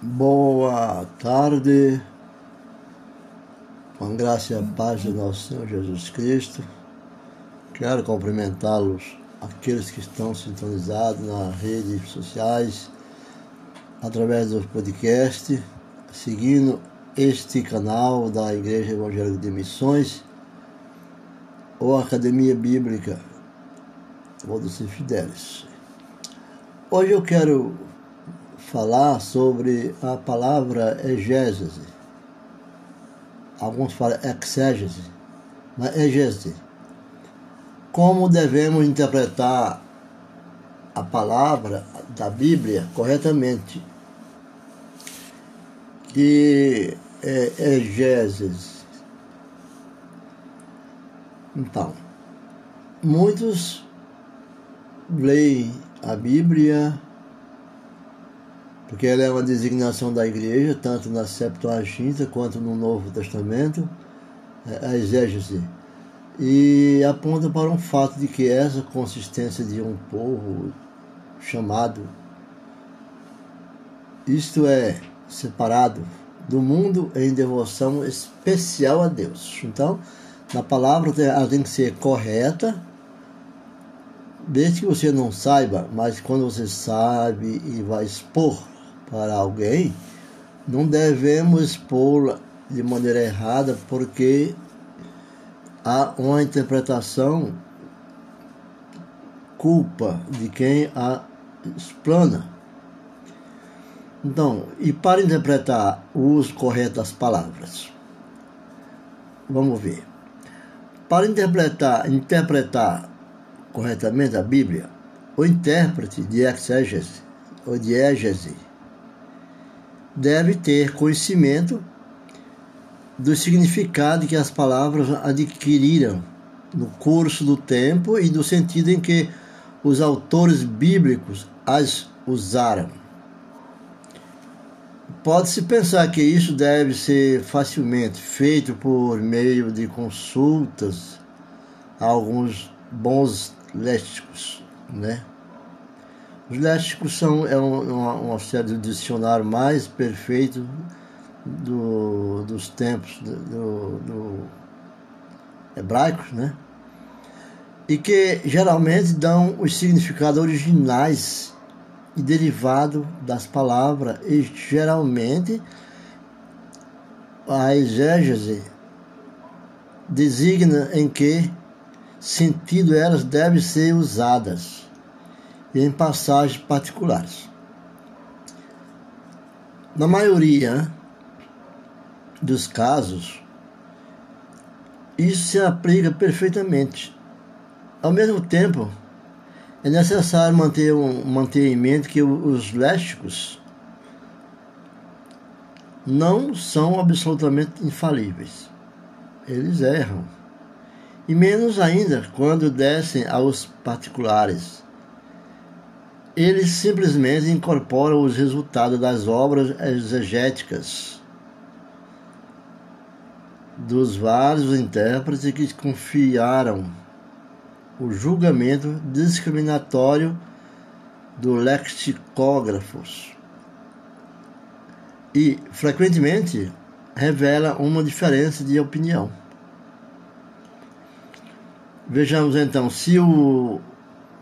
Boa tarde, com graça e a paz do nosso Senhor Jesus Cristo. Quero cumprimentá-los, aqueles que estão sintonizados nas redes sociais, através do podcast, seguindo este canal da Igreja Evangélica de Missões ou Academia Bíblica ou dos Fidelis. Hoje eu quero falar sobre a palavra exégese. Alguns falam exégese, mas exégese. Como devemos interpretar a palavra da Bíblia corretamente? Que é exégese. Então, muitos leem a Bíblia porque ela é uma designação da igreja, tanto na Septuaginta quanto no Novo Testamento, é, a exégese. E aponta para um fato de que essa consistência de um povo chamado, isto é, separado do mundo em devoção especial a Deus. Então, na palavra ela tem que ser correta, desde que você não saiba, mas quando você sabe e vai expor para alguém, não devemos expô-la de maneira errada, porque há uma interpretação culpa de quem a explana. Então, e para interpretar o uso correto das palavras, vamos ver. Para interpretar, interpretar corretamente a Bíblia, o intérprete de exégese ou de égese deve ter conhecimento do significado que as palavras adquiriram no curso do tempo e do sentido em que os autores bíblicos as usaram. Pode-se pensar que isso deve ser facilmente feito por meio de consultas a alguns bons léxicos, né? Os léxicos são é uma, uma série de dicionário mais perfeito do, dos tempos do, do hebraicos, né? E que geralmente dão os significados originais e derivado das palavras e geralmente a exégese designa em que sentido elas devem ser usadas e em passagens particulares. Na maioria dos casos, isso se aplica perfeitamente. Ao mesmo tempo, é necessário manter, um, manter em mente que os léxicos não são absolutamente infalíveis. Eles erram. E menos ainda quando descem aos particulares eles simplesmente incorporam os resultados das obras exegéticas dos vários intérpretes que confiaram o julgamento discriminatório do lexicógrafos e frequentemente revela uma diferença de opinião. Vejamos então se o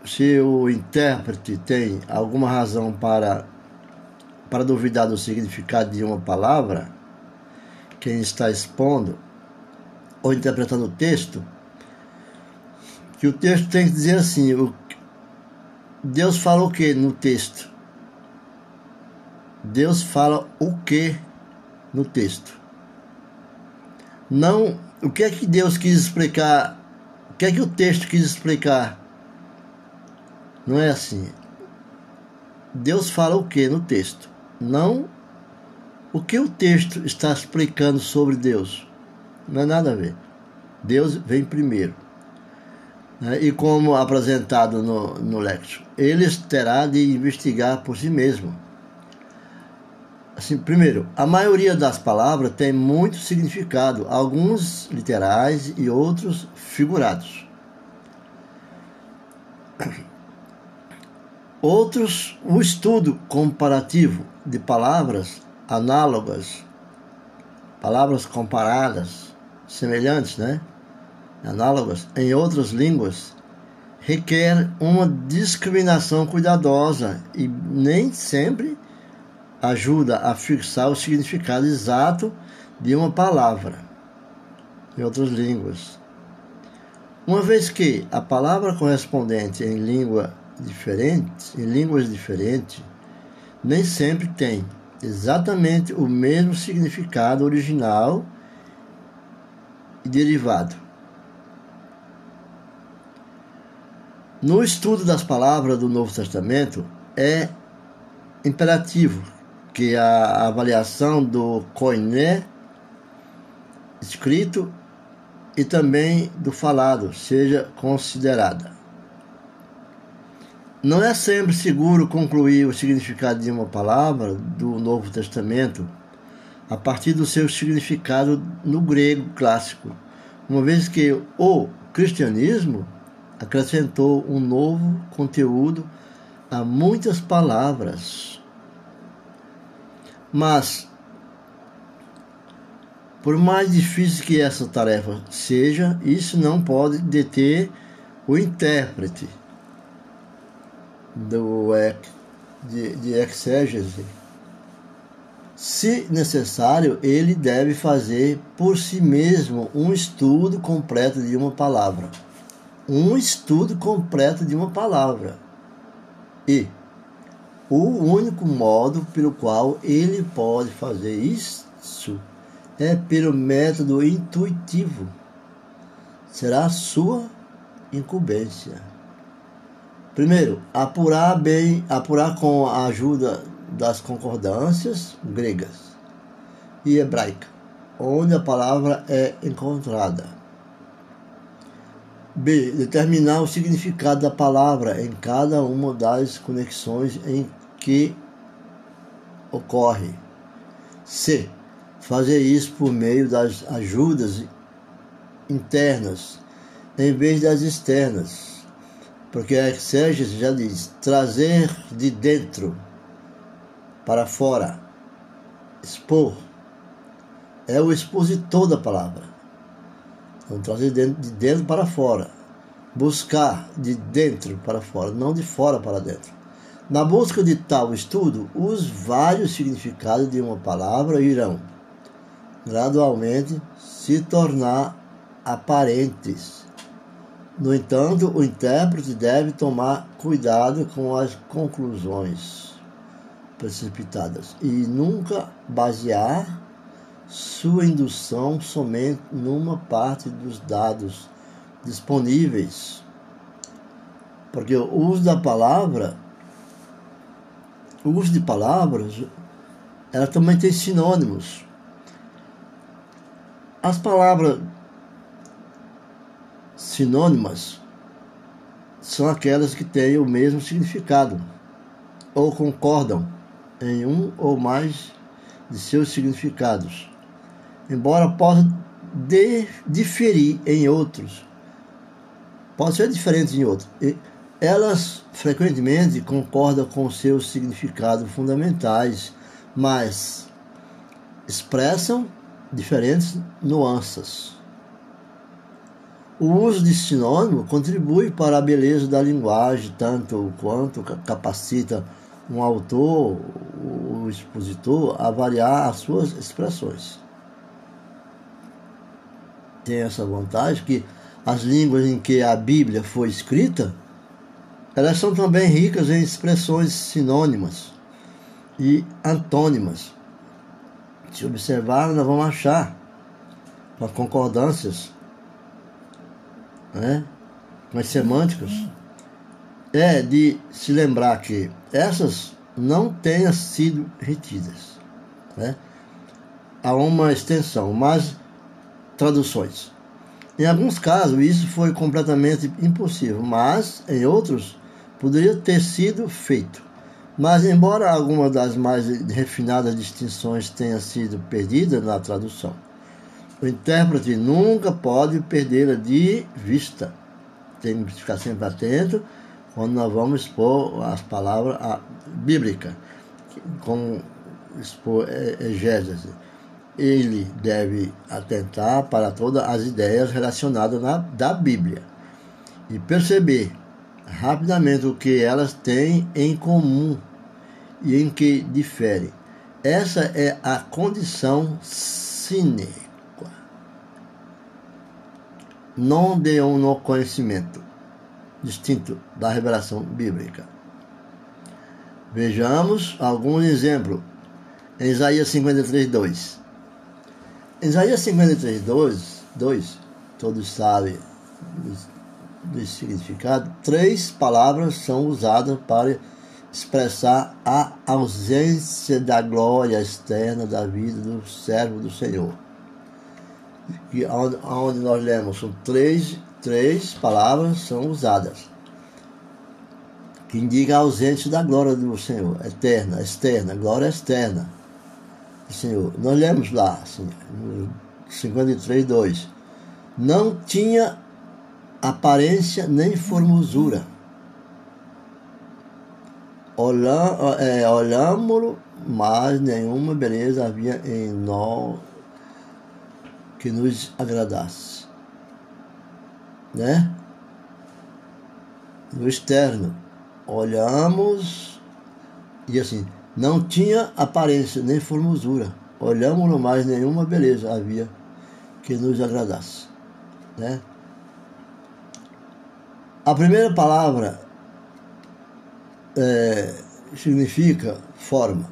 se o intérprete tem alguma razão para, para duvidar do significado de uma palavra, quem está expondo ou interpretando o texto, que o texto tem que dizer assim: o, Deus fala o que no texto? Deus fala o que no texto? Não o que é que Deus quis explicar, o que é que o texto quis explicar não é assim. Deus fala o que no texto? Não o que o texto está explicando sobre Deus. Não é nada a ver. Deus vem primeiro. Né? E como apresentado no, no ele terá de investigar por si mesmo. Assim, primeiro, a maioria das palavras tem muito significado, alguns literais e outros figurados. Outros, o estudo comparativo de palavras análogas, palavras comparadas, semelhantes, né? Análogas em outras línguas, requer uma discriminação cuidadosa e nem sempre ajuda a fixar o significado exato de uma palavra em outras línguas. Uma vez que a palavra correspondente em língua diferente, em línguas diferentes, nem sempre tem exatamente o mesmo significado original e derivado. No estudo das palavras do Novo Testamento, é imperativo que a avaliação do koiné escrito e também do falado seja considerada. Não é sempre seguro concluir o significado de uma palavra do Novo Testamento a partir do seu significado no grego clássico, uma vez que o cristianismo acrescentou um novo conteúdo a muitas palavras. Mas, por mais difícil que essa tarefa seja, isso não pode deter o intérprete do, de, de exégese se necessário, ele deve fazer por si mesmo um estudo completo de uma palavra. Um estudo completo de uma palavra. E o único modo pelo qual ele pode fazer isso é pelo método intuitivo. Será a sua incumbência. Primeiro, apurar bem, apurar com a ajuda das concordâncias gregas e hebraica, onde a palavra é encontrada. B. Determinar o significado da palavra em cada uma das conexões em que ocorre. C. Fazer isso por meio das ajudas internas em vez das externas. Porque a exégese já diz trazer de dentro para fora. Expor. É o expositor da palavra. Então, trazer de dentro para fora. Buscar de dentro para fora, não de fora para dentro. Na busca de tal estudo, os vários significados de uma palavra irão gradualmente se tornar aparentes. No entanto, o intérprete deve tomar cuidado com as conclusões precipitadas e nunca basear sua indução somente numa parte dos dados disponíveis. Porque o uso da palavra, o uso de palavras, ela também tem sinônimos. As palavras sinônimas são aquelas que têm o mesmo significado ou concordam em um ou mais de seus significados, embora possa de, diferir em outros. Pode ser diferente em outros. Elas frequentemente concordam com seus significados fundamentais, mas expressam diferentes nuances. O uso de sinônimo contribui para a beleza da linguagem, tanto quanto capacita um autor, o expositor, a variar as suas expressões. Tem essa vantagem que as línguas em que a Bíblia foi escrita, elas são também ricas em expressões sinônimas e antônimas. Se observar, nós vamos achar as concordâncias, né? com as semânticas é de se lembrar que essas não tenham sido retidas. Né? Há uma extensão, mas traduções. Em alguns casos, isso foi completamente impossível, mas em outros, poderia ter sido feito. Mas, embora alguma das mais refinadas distinções tenha sido perdida na tradução, o intérprete nunca pode perdê-la de vista. Tem que ficar sempre atento quando nós vamos expor as palavras bíblicas, com expor exégese. Ele deve atentar para todas as ideias relacionadas na, da Bíblia e perceber rapidamente o que elas têm em comum e em que diferem. Essa é a condição sine non de um conhecimento distinto da revelação bíblica. Vejamos algum exemplo. Em Isaías 53, 2. Em Isaías 53, 2, 2 todos sabem do significado, três palavras são usadas para expressar a ausência da glória externa da vida do servo do Senhor. E onde, nós lemos, são três, três palavras são usadas, que indica a ausência da glória do Senhor, eterna, externa, glória externa do Senhor. Nós lemos lá, assim, no 53, 2. Não tinha aparência nem formosura. É, olhámos-lo, mas nenhuma beleza havia em nós que nos agradasse. Né? No externo, olhamos e assim, não tinha aparência nem formosura. Olhámos-lo, mas nenhuma beleza havia que nos agradasse. Né? A primeira palavra é, significa forma.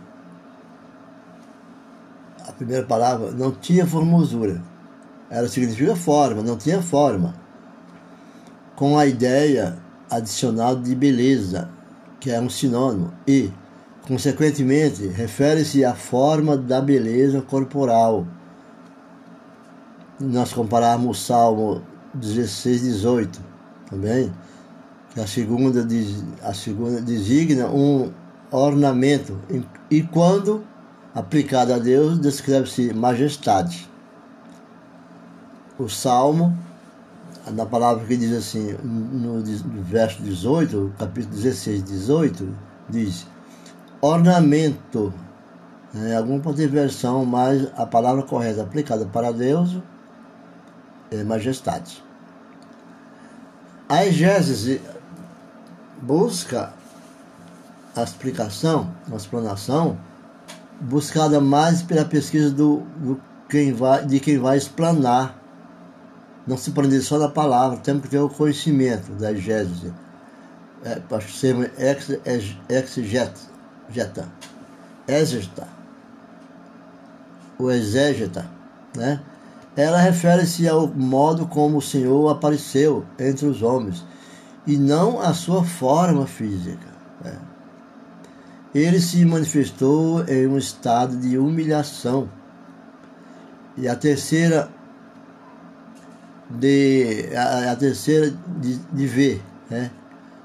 A primeira palavra não tinha formosura. Ela significa forma, não tinha forma. Com a ideia adicional de beleza, que é um sinônimo, e, consequentemente, refere-se à forma da beleza corporal. Nós compararmos o Salmo 16, 18, também a segunda, a segunda designa um ornamento e quando aplicado a Deus descreve-se majestade. O Salmo, na palavra que diz assim, no, verso 18, capítulo 16, 18, diz ornamento. É, alguma pode ter versão, mas a palavra correta aplicada para Deus é majestade. A exégese busca a explicação, a explanação, buscada mais pela pesquisa do, do quem vai, de quem vai explanar. Não se prender só na palavra, temos que ter o conhecimento da exégese. É, ser exegeta, exegeta, o exégeta, né? Ela refere-se ao modo como o Senhor apareceu entre os homens e não a sua forma física. Né? Ele se manifestou em um estado de humilhação. E a terceira de a, a terceira de, de ver, né?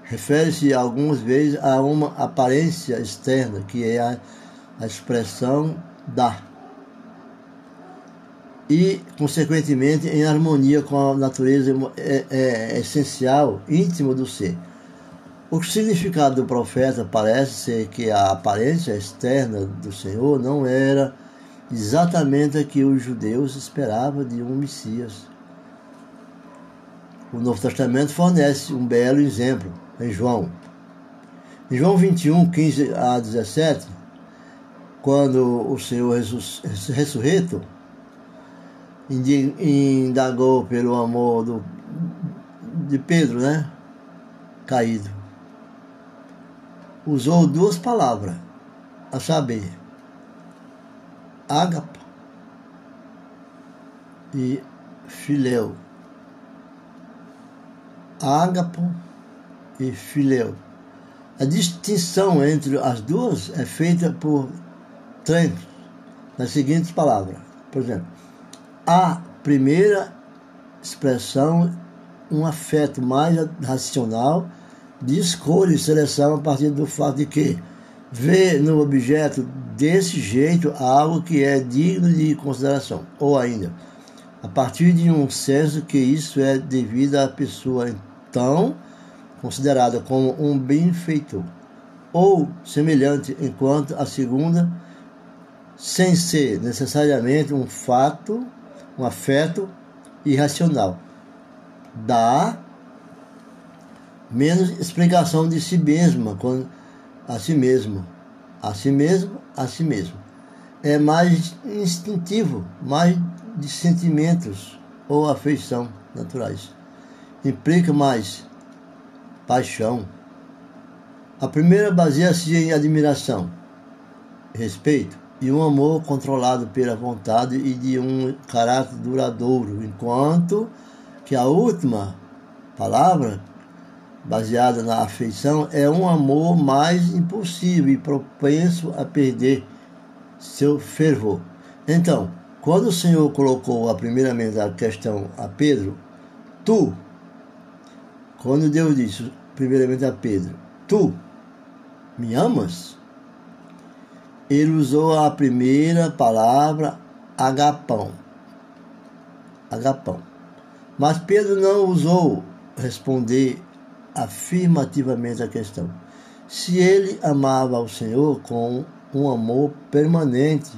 refere-se algumas vezes a uma aparência externa, que é a, a expressão da e, consequentemente, em harmonia com a natureza é, é, essencial, íntima do ser. O significado do profeta parece ser que a aparência externa do Senhor não era exatamente a que os judeus esperavam de um Messias. O Novo Testamento fornece um belo exemplo em João. Em João 21, 15 a 17, quando o Senhor ressurreto indagou pelo amor do, de Pedro, né? Caído. Usou duas palavras, a saber, ágapo e fileu. Ágapo e fileu. A distinção entre as duas é feita por trens, nas seguintes palavras. Por exemplo, a primeira expressão, um afeto mais racional de escolha e seleção a partir do fato de que vê no objeto desse jeito algo que é digno de consideração, ou ainda, a partir de um senso que isso é devido à pessoa então considerada como um benfeitor, ou semelhante, enquanto a segunda sem ser necessariamente um fato, um afeto irracional. Dá menos explicação de si mesma, a si mesmo, a si mesmo, a si mesmo. É mais instintivo, mais de sentimentos ou afeição naturais. Implica mais paixão. A primeira baseia-se em admiração, respeito e um amor controlado pela vontade e de um caráter duradouro, enquanto que a última palavra, baseada na afeição, é um amor mais impulsivo e propenso a perder seu fervor. Então, quando o Senhor colocou a primeiramente a questão a Pedro, tu, quando Deus disse primeiramente a Pedro, tu me amas? Ele usou a primeira palavra agapão. Agapão. Mas Pedro não usou responder afirmativamente a questão. Se ele amava o Senhor com um amor permanente,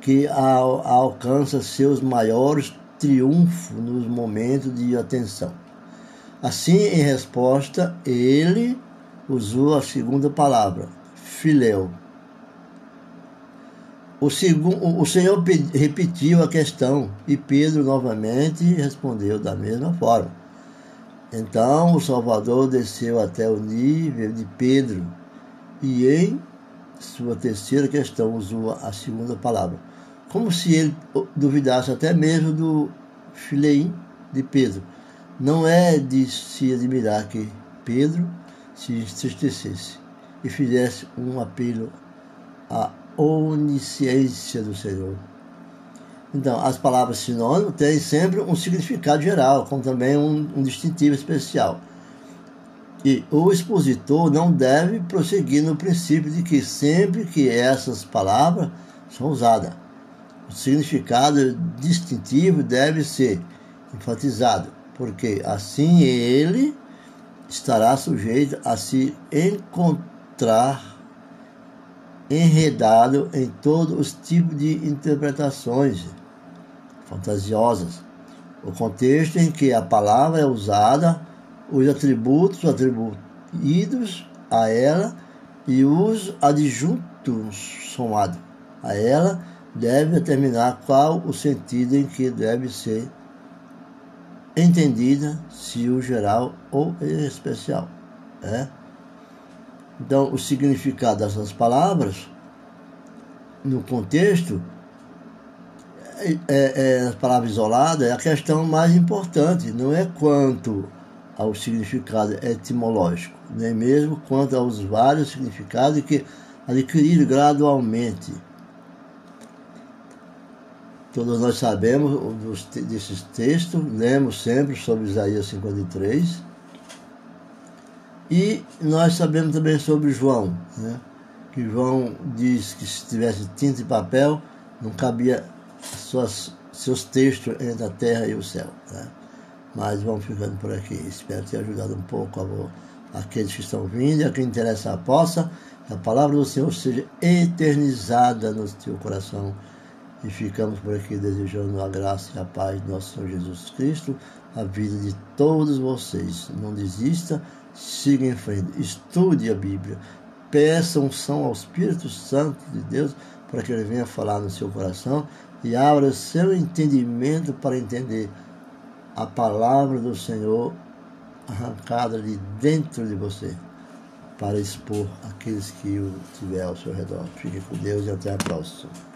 que alcança seus maiores triunfos nos momentos de atenção. Assim, em resposta, ele usou a segunda palavra, filéu. O, segundo, o Senhor repetiu a questão e Pedro novamente respondeu da mesma forma. Então o Salvador desceu até o nível de Pedro e em sua terceira questão usou a segunda palavra como se ele duvidasse até mesmo do fileim de Pedro. Não é de se admirar que Pedro se entristecesse e fizesse um apelo à onisciência do Senhor. Então, as palavras sinônimo têm sempre um significado geral, como também um, um distintivo especial. E o expositor não deve prosseguir no princípio de que sempre que essas palavras são usadas, o significado distintivo deve ser enfatizado, porque assim ele estará sujeito a se encontrar enredado em todos os tipos de interpretações fantasiosas. O contexto em que a palavra é usada, os atributos atribuídos a ela e os adjuntos somados a ela deve determinar qual o sentido em que deve ser entendida, se o geral ou especial. É? Então, o significado dessas palavras, no contexto, é, é, é, as palavras isoladas é a questão mais importante, não é quanto ao significado etimológico, nem mesmo quanto aos vários significados que adquiriram gradualmente Todos nós sabemos desses textos, lemos sempre sobre Isaías 53. E nós sabemos também sobre João, né? que João diz que se tivesse tinta e papel, não cabia suas, seus textos entre a terra e o céu. Né? Mas vamos ficando por aqui. Espero ter ajudado um pouco a, aqueles que estão vindo e a quem interessa possa, que a palavra do Senhor seja eternizada no teu coração e ficamos por aqui desejando a graça e a paz de nosso Senhor Jesus Cristo, a vida de todos vocês. Não desista, siga em frente, estude a Bíblia, peça unção ao Espírito Santo de Deus para que ele venha falar no seu coração e abra seu entendimento para entender a palavra do Senhor arrancada de dentro de você para expor aqueles que o tiver ao seu redor. Fique com Deus e até a próxima.